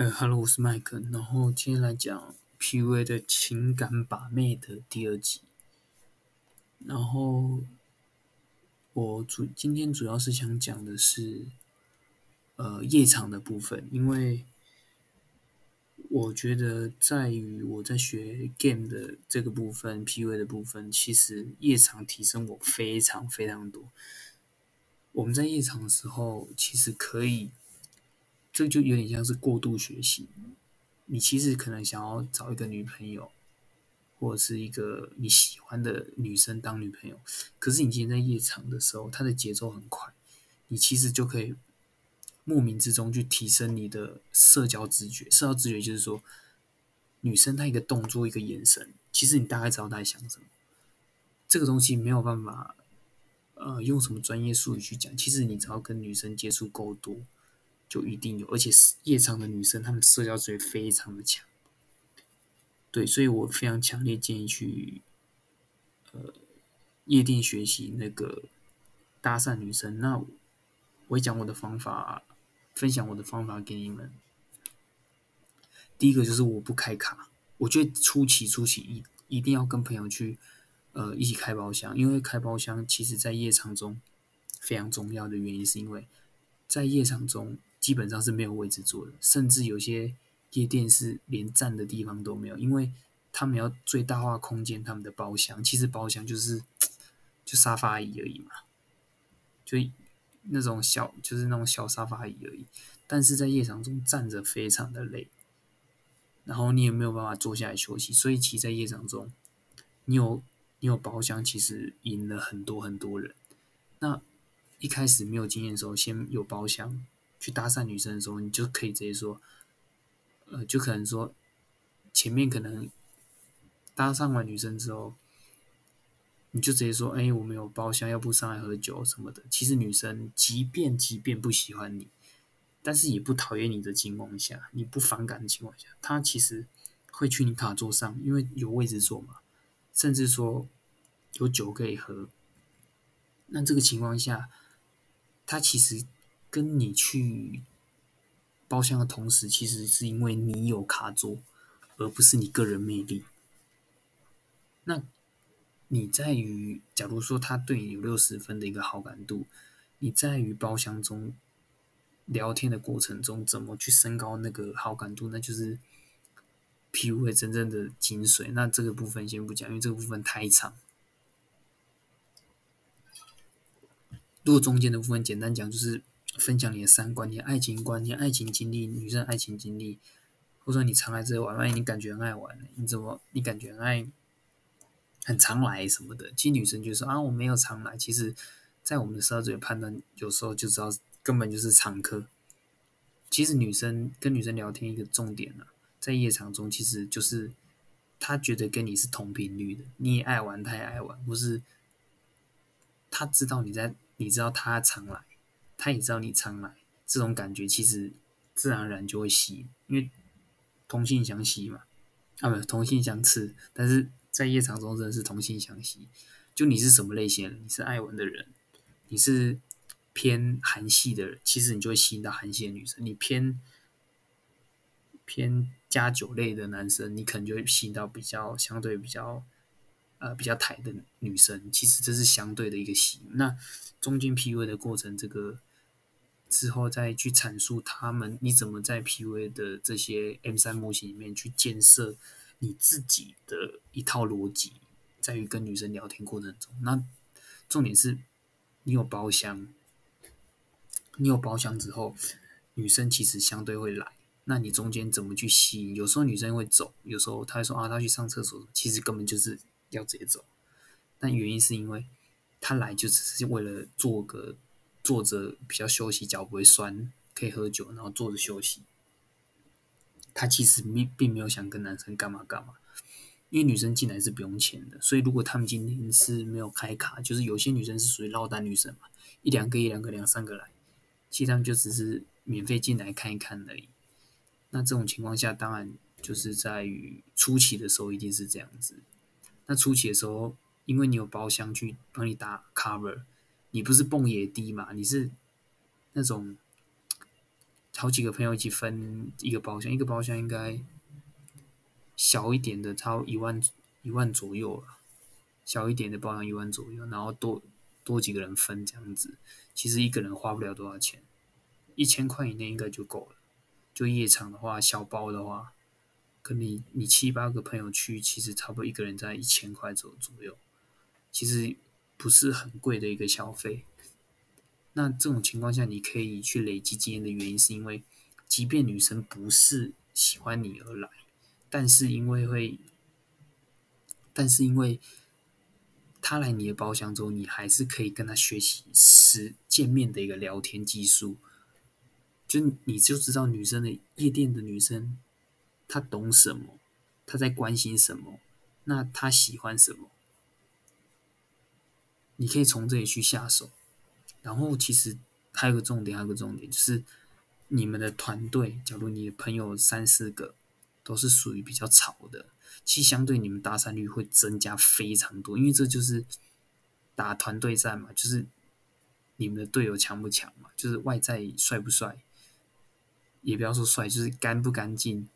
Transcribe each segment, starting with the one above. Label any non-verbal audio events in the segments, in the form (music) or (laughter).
呃，Hello，我是麦克，然后今天来讲 PUA 的情感把妹的第二集。然后我主今天主要是想讲的是，呃，夜场的部分，因为我觉得在于我在学 game 的这个部分，PUA 的部分，其实夜场提升我非常非常多。我们在夜场的时候，其实可以。这就有点像是过度学习。你其实可能想要找一个女朋友，或者是一个你喜欢的女生当女朋友，可是你今天在夜场的时候，她的节奏很快，你其实就可以莫名之中去提升你的社交直觉。社交直觉就是说，女生她一个动作、一个眼神，其实你大概知道她在想什么。这个东西没有办法，呃，用什么专业术语去讲。其实你只要跟女生接触够多。就一定有，而且夜场的女生，她们社交直觉非常的强。对，所以我非常强烈建议去，呃，夜店学习那个搭讪女生。那我会讲我的方法，分享我的方法给你们。第一个就是我不开卡，我觉得初期初期一一定要跟朋友去，呃，一起开包厢，因为开包厢其实在夜场中非常重要的原因，是因为在夜场中。基本上是没有位置坐的，甚至有些夜店是连站的地方都没有，因为他们要最大化空间他们的包厢。其实包厢就是 (tsk) 就沙发椅而已嘛，就那种小就是那种小沙发椅而已。但是在夜场中站着非常的累，然后你也没有办法坐下来休息，所以其实在夜场中，你有你有包厢，其实赢了很多很多人。那一开始没有经验的时候，先有包厢。去搭讪女生的时候，你就可以直接说，呃，就可能说，前面可能搭讪完女生之后，你就直接说，哎，我们有包厢，要不上来喝酒什么的。其实女生即便即便不喜欢你，但是也不讨厌你的情况下，你不反感的情况下，她其实会去你卡座上，因为有位置坐嘛，甚至说有酒可以喝。那这个情况下，她其实。跟你去包厢的同时，其实是因为你有卡座，而不是你个人魅力。那你在于，假如说他对你有六十分的一个好感度，你在于包厢中聊天的过程中，怎么去升高那个好感度？那就是 PUA 真正的精髓。那这个部分先不讲，因为这个部分太长。如果中间的部分简单讲，就是。分享你的三观、你爱情观、你爱情经历、女生爱情经历，或者说你常来这里玩，万一你感觉很爱玩，你怎么你感觉很爱很常来什么的？其实女生就说啊，我没有常来。其实，在我们的十二嘴判断，有时候就知道根本就是常客。其实女生跟女生聊天一个重点呢，在夜场中，其实就是她觉得跟你是同频率的，你也爱玩，她也爱玩，不是？她知道你在，你知道她常来。他也知道你常来，这种感觉其实自然而然就会吸引，因为同性相吸嘛，啊不，同性相斥。但是在夜场中真的是同性相吸。就你是什么类型？你是爱玩的人，你是偏韩系的人，其实你就会吸引到韩系的女生。你偏偏加酒类的男生，你可能就会吸引到比较相对比较呃比较台的女生。其实这是相对的一个吸引。那中间 PUA 的过程，这个。之后再去阐述他们，你怎么在 PUA 的这些 M 三模型里面去建设你自己的一套逻辑，在于跟女生聊天过程中，那重点是，你有包厢，你有包厢之后，女生其实相对会来，那你中间怎么去吸引？有时候女生会走，有时候她会说啊，她去上厕所，其实根本就是要直接走，但原因是因为她来就只是为了做个。坐着比较休息，脚不会酸，可以喝酒，然后坐着休息。他其实并并没有想跟男生干嘛干嘛，因为女生进来是不用钱的，所以如果他们今天是没有开卡，就是有些女生是属于落单女生嘛，一两个、一两个、两三个来，其实他们就只是免费进来看一看而已。那这种情况下，当然就是在于初期的时候一定是这样子。那初期的时候，因为你有包厢去帮你打 cover。你不是蹦野迪嘛？你是那种好几个朋友一起分一个包厢，一个包厢应该小一点的，超一万一万左右了。小一点的包厢一万左右，然后多多几个人分这样子，其实一个人花不了多少钱，一千块以内应该就够了。就夜场的话，小包的话，跟你你七八个朋友去，其实差不多一个人在一千块左左右，其实不是很贵的一个消费。那这种情况下，你可以去累积经验的原因，是因为即便女生不是喜欢你而来，但是因为会，但是因为。他来你的包厢之后，你还是可以跟他学习实见面的一个聊天技术，就你就知道女生的夜店的女生，她懂什么，她在关心什么，那她喜欢什么，你可以从这里去下手。然后其实还有个重点，还有个重点就是你们的团队，假如你的朋友三四个都是属于比较吵的。其实相对你们搭讪率会增加非常多，因为这就是打团队战嘛，就是你们的队友强不强嘛，就是外在帅不帅，也不要说帅，就是干不干净，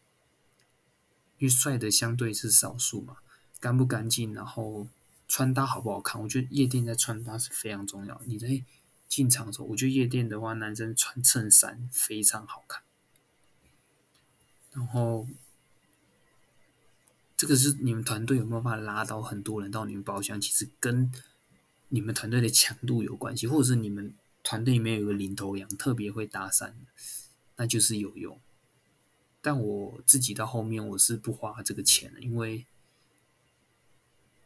因为帅的相对是少数嘛，干不干净，然后穿搭好不好看，我觉得夜店在穿搭是非常重要。你在进场的时候，我觉得夜店的话，男生穿衬衫非常好看，然后。这个是你们团队有没有办法拉到很多人到你们包厢？其实跟你们团队的强度有关系，或者是你们团队里面有个领头羊特别会搭讪，那就是有用。但我自己到后面我是不花这个钱的，因为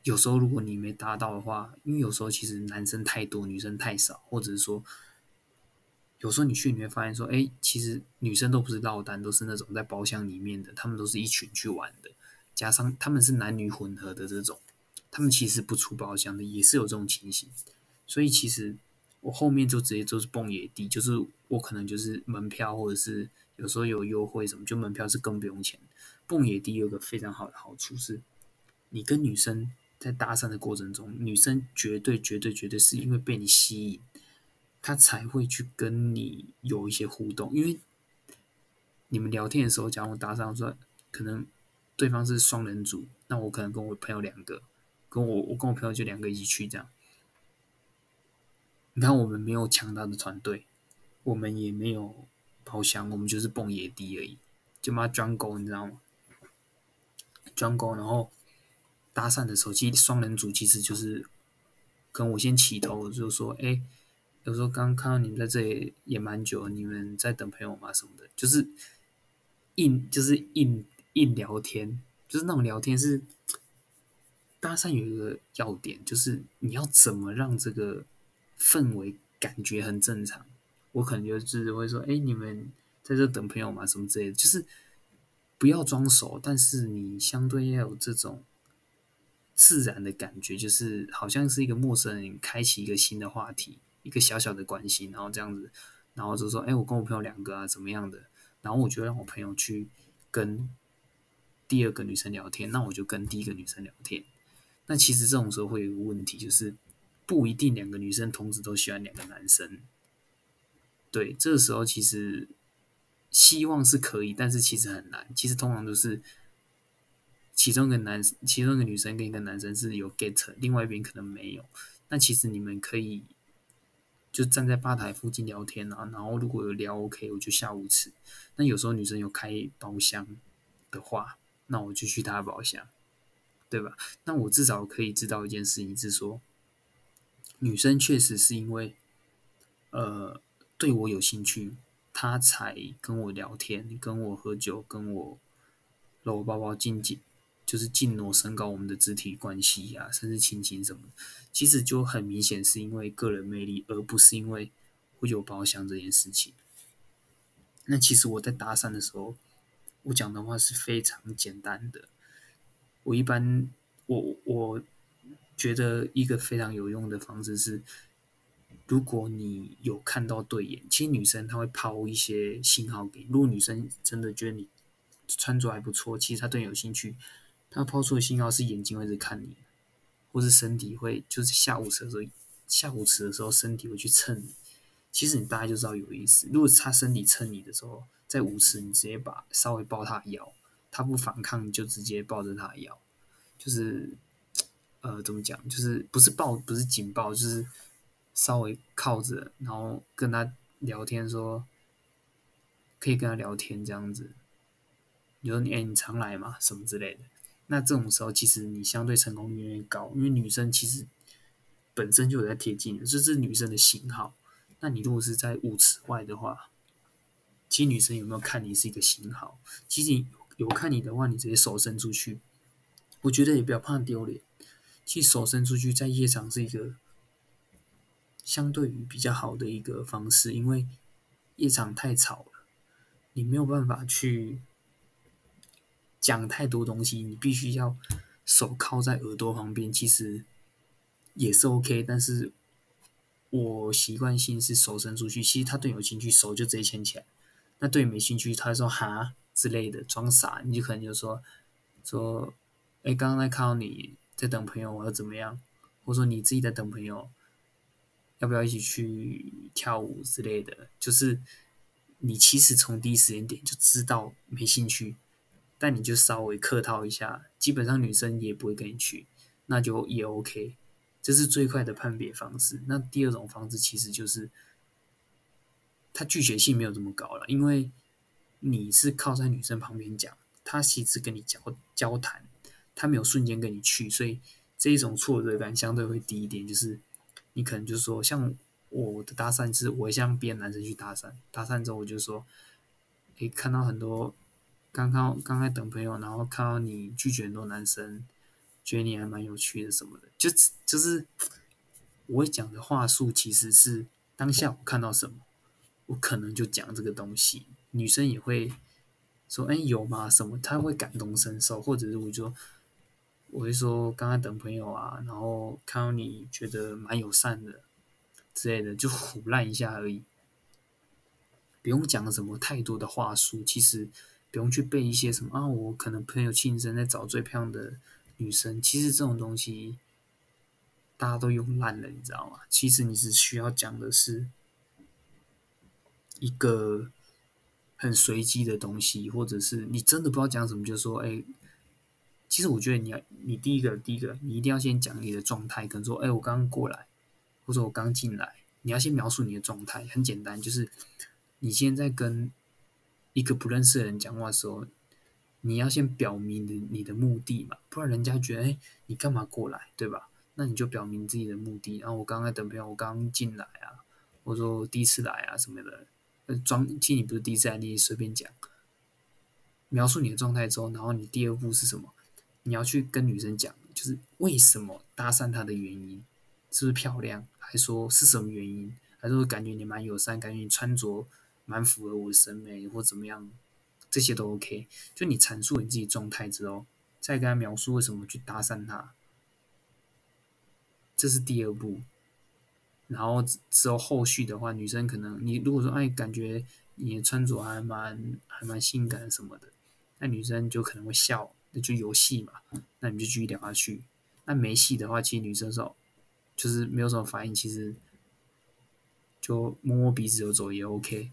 有时候如果你没搭到的话，因为有时候其实男生太多，女生太少，或者是说有时候你去你会发现说，哎，其实女生都不是落单，都是那种在包厢里面的，他们都是一群去玩的。加上他们是男女混合的这种，他们其实不出包厢的，也是有这种情形。所以其实我后面就直接就是蹦野地，就是我可能就是门票或者是有时候有优惠什么，就门票是更不用钱。蹦野地有个非常好的好处是，你跟女生在搭讪的过程中，女生绝对绝对绝对是因为被你吸引，她才会去跟你有一些互动。因为你们聊天的时候，假如搭讪说可能。对方是双人组，那我可能跟我朋友两个，跟我我跟我朋友就两个一起去这样。你看，我们没有强大的团队，我们也没有包厢，我们就是蹦野迪而已，就妈装狗，你知道吗？装狗，然后搭讪的时候，其实双人组其实就是跟我先起头，就是说：“哎，有时候刚看到你们在这里也蛮久，你们在等朋友吗？什么的，就是硬，就是硬。”硬聊天就是那种聊天，是搭讪有一个要点，就是你要怎么让这个氛围感觉很正常。我可能就是会说：“哎，你们在这等朋友吗？什么之类的。”就是不要装熟，但是你相对要有这种自然的感觉，就是好像是一个陌生人开启一个新的话题，一个小小的关系，然后这样子，然后就说：“哎，我跟我朋友两个啊，怎么样的？”然后我就让我朋友去跟。第二个女生聊天，那我就跟第一个女生聊天。那其实这种时候会有个问题，就是不一定两个女生同时都喜欢两个男生。对，这个时候其实希望是可以，但是其实很难。其实通常都是其中一个男，其中一个女生跟一个男生是有 get，另外一边可能没有。那其实你们可以就站在吧台附近聊天啊，然后如果有聊 OK，我就下午吃。那有时候女生有开包厢的话。那我就去她包厢，对吧？那我至少可以知道一件事情，是说女生确实是因为呃对我有兴趣，她才跟我聊天，跟我喝酒，跟我搂抱抱、近近，就是近挪升高我们的肢体关系呀，甚至亲亲什么。其实就很明显是因为个人魅力，而不是因为我有包厢这件事情。那其实我在搭讪的时候。我讲的话是非常简单的。我一般，我我觉得一个非常有用的方式是，如果你有看到对眼，其实女生她会抛一些信号给你。如果女生真的觉得你穿着还不错，其实她对你有兴趣，他抛出的信号是眼睛会在看你，或是身体会就是下午时的时候，下午时的时候身体会去蹭你。其实你大概就知道有意思。如果他身体蹭你的时候，在舞池你直接把稍微抱他腰，他不反抗，你就直接抱着他腰，就是呃怎么讲，就是不是抱，不是紧抱，就是稍微靠着，然后跟他聊天，说可以跟他聊天这样子。你说你哎，你常来嘛，什么之类的。那这种时候，其实你相对成功率越高，因为女生其实本身就有在贴近，这是女生的信号。那你如果是在舞池外的话，其实女生有没有看你是一个信号？其实有看你的话，你直接手伸出去，我觉得也不要怕丢脸。其实手伸出去在夜场是一个相对于比较好的一个方式，因为夜场太吵了，你没有办法去。讲太多东西，你必须要手靠在耳朵旁边，其实也是 OK。但是我习惯性是手伸出去，其实他对你有兴趣，手就直接牵起来。那对你没兴趣，他说哈之类的装傻，你就可能就说说，哎，刚刚在看到你在等朋友，我要怎么样？或者说你自己在等朋友，要不要一起去跳舞之类的？就是你其实从第一时间点就知道没兴趣。但你就稍微客套一下，基本上女生也不会跟你去，那就也 OK，这是最快的判别方式。那第二种方式其实就是，他拒绝性没有这么高了，因为你是靠在女生旁边讲，他其实跟你交交谈，他没有瞬间跟你去，所以这一种挫折感相对会低一点。就是你可能就是说，像我的搭讪是，我向别的男生去搭讪，搭讪之后我就说，可以看到很多。刚刚刚在等朋友，然后看到你拒绝很多男生，觉得你还蛮有趣的什么的，就就是我讲的话术，其实是当下我看到什么，我可能就讲这个东西。女生也会说：“哎，有吗？什么？”她会感同身受，或者是我说，我会说刚刚等朋友啊，然后看到你觉得蛮友善的之类的，就胡乱一下而已，不用讲什么太多的话术，其实。不用去背一些什么啊，我可能朋友庆生在找最漂亮的女生，其实这种东西大家都用烂了，你知道吗？其实你只需要讲的是一个很随机的东西，或者是你真的不知道讲什么，就说哎，其实我觉得你要，你第一个第一个，你一定要先讲你的状态，可能说哎，我刚刚过来，或者我刚进来，你要先描述你的状态，很简单，就是你现在跟。一个不认识的人讲话的时候，你要先表明的你的目的嘛，不然人家觉得哎，你干嘛过来，对吧？那你就表明自己的目的。然后我刚刚等朋友，我刚进来啊，或者说第一次来啊什么的，装，其实你不是第一次来，你随便讲，描述你的状态之后，然后你第二步是什么？你要去跟女生讲，就是为什么搭讪她的原因，是不是漂亮，还说是什么原因，还是感觉你蛮友善，感觉你穿着。蛮符合我的审美或怎么样，这些都 OK。就你阐述你自己状态之后，再跟他描述为什么去搭讪他，这是第二步。然后之后后续的话，女生可能你如果说哎，感觉你的穿着还蛮还蛮性感什么的，那女生就可能会笑，那就有戏嘛。那你就继续聊下去。那没戏的话，其实女生说就是没有什么反应，其实就摸摸鼻子就走也 OK。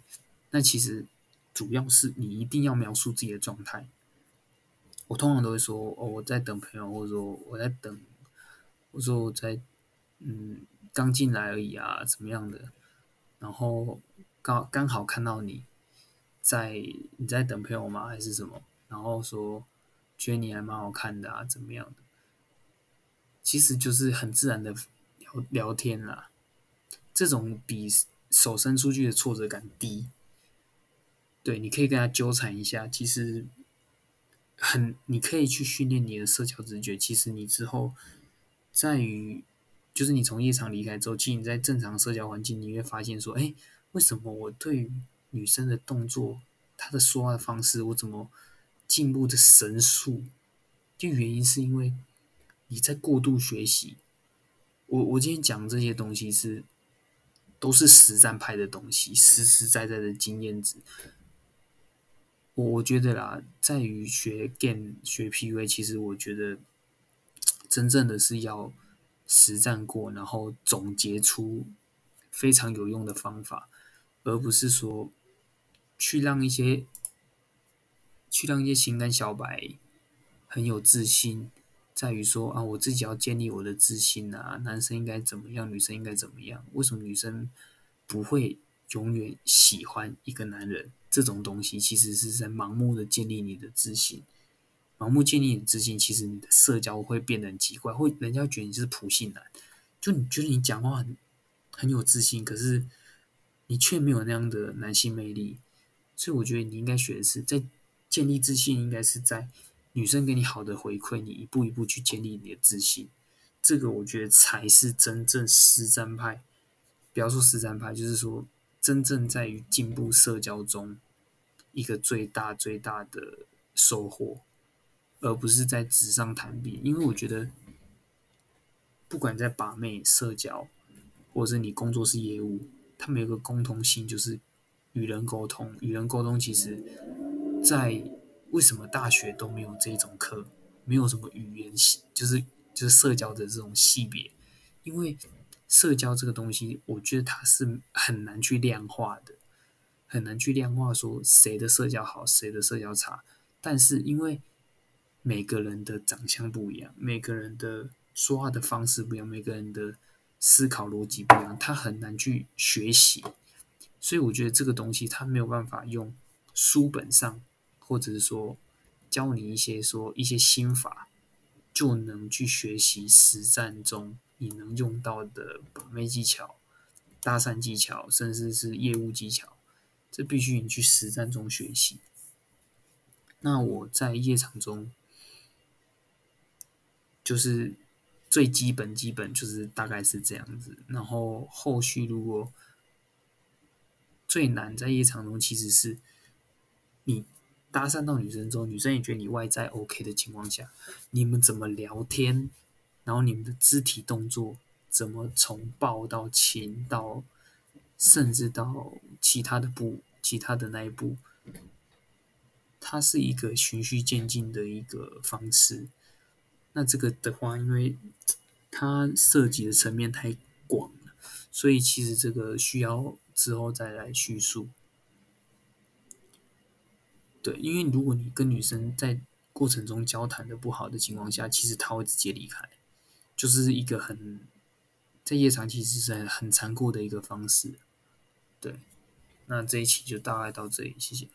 那其实主要是你一定要描述自己的状态。我通常都会说：“哦，我在等朋友，或者说我在等，我说我在嗯刚进来而已啊，怎么样的？然后刚刚好看到你在你在等朋友吗？还是什么？然后说觉得你还蛮好看的啊，怎么样的？其实就是很自然的聊聊天啦。这种比手伸出去的挫折感低。”对，你可以跟他纠缠一下，其实很，你可以去训练你的社交直觉。其实你之后在于，就是你从夜场离开之后，其实你在正常社交环境，你会发现说，哎，为什么我对女生的动作、她的说话的方式，我怎么进步的神速？就原因是因为你在过度学习。我我今天讲这些东西是都是实战派的东西，实实在在的经验值。我我觉得啦，在于学 game 学 PV，其实我觉得真正的是要实战过，然后总结出非常有用的方法，而不是说去让一些去让一些情感小白很有自信，在于说啊，我自己要建立我的自信啊，男生应该怎么样，女生应该怎么样？为什么女生不会永远喜欢一个男人？这种东西其实是在盲目的建立你的自信。盲目建立你的自信，其实你的社交会变得很奇怪，会人家觉得你是普信男，就你觉得你讲话很很有自信，可是你却没有那样的男性魅力。所以我觉得你应该学的是，在建立自信，应该是在女生给你好的回馈，你一步一步去建立你的自信。这个我觉得才是真正实战派。不要说实战派，就是说真正在于进步社交中一个最大最大的收获。而不是在纸上谈兵，因为我觉得，不管在把妹、社交，或者是你工作是业务，他们有个共通性，就是与人沟通。与人沟通，其实，在为什么大学都没有这种课，没有什么语言系，就是就是社交的这种系别，因为社交这个东西，我觉得它是很难去量化的，很难去量化说谁的社交好，谁的社交差。但是因为每个人的长相不一样，每个人的说话的方式不一样，每个人的思考逻辑不一样，他很难去学习。所以我觉得这个东西他没有办法用书本上，或者是说教你一些说一些心法，就能去学习实战中你能用到的把妹技巧、搭讪技巧，甚至是业务技巧，这必须你去实战中学习。那我在夜场中。就是最基本基本就是大概是这样子，然后后续如果最难在夜场中，其实是你搭讪到女生之后，女生也觉得你外在 OK 的情况下，你们怎么聊天，然后你们的肢体动作怎么从抱到亲到，甚至到其他的步，其他的那一步，它是一个循序渐进的一个方式。那这个的话，因为它涉及的层面太广了，所以其实这个需要之后再来叙述。对，因为如果你跟女生在过程中交谈的不好的情况下，其实她会直接离开，就是一个很在夜场其实是很残酷的一个方式。对，那这一期就大概到这里，谢谢。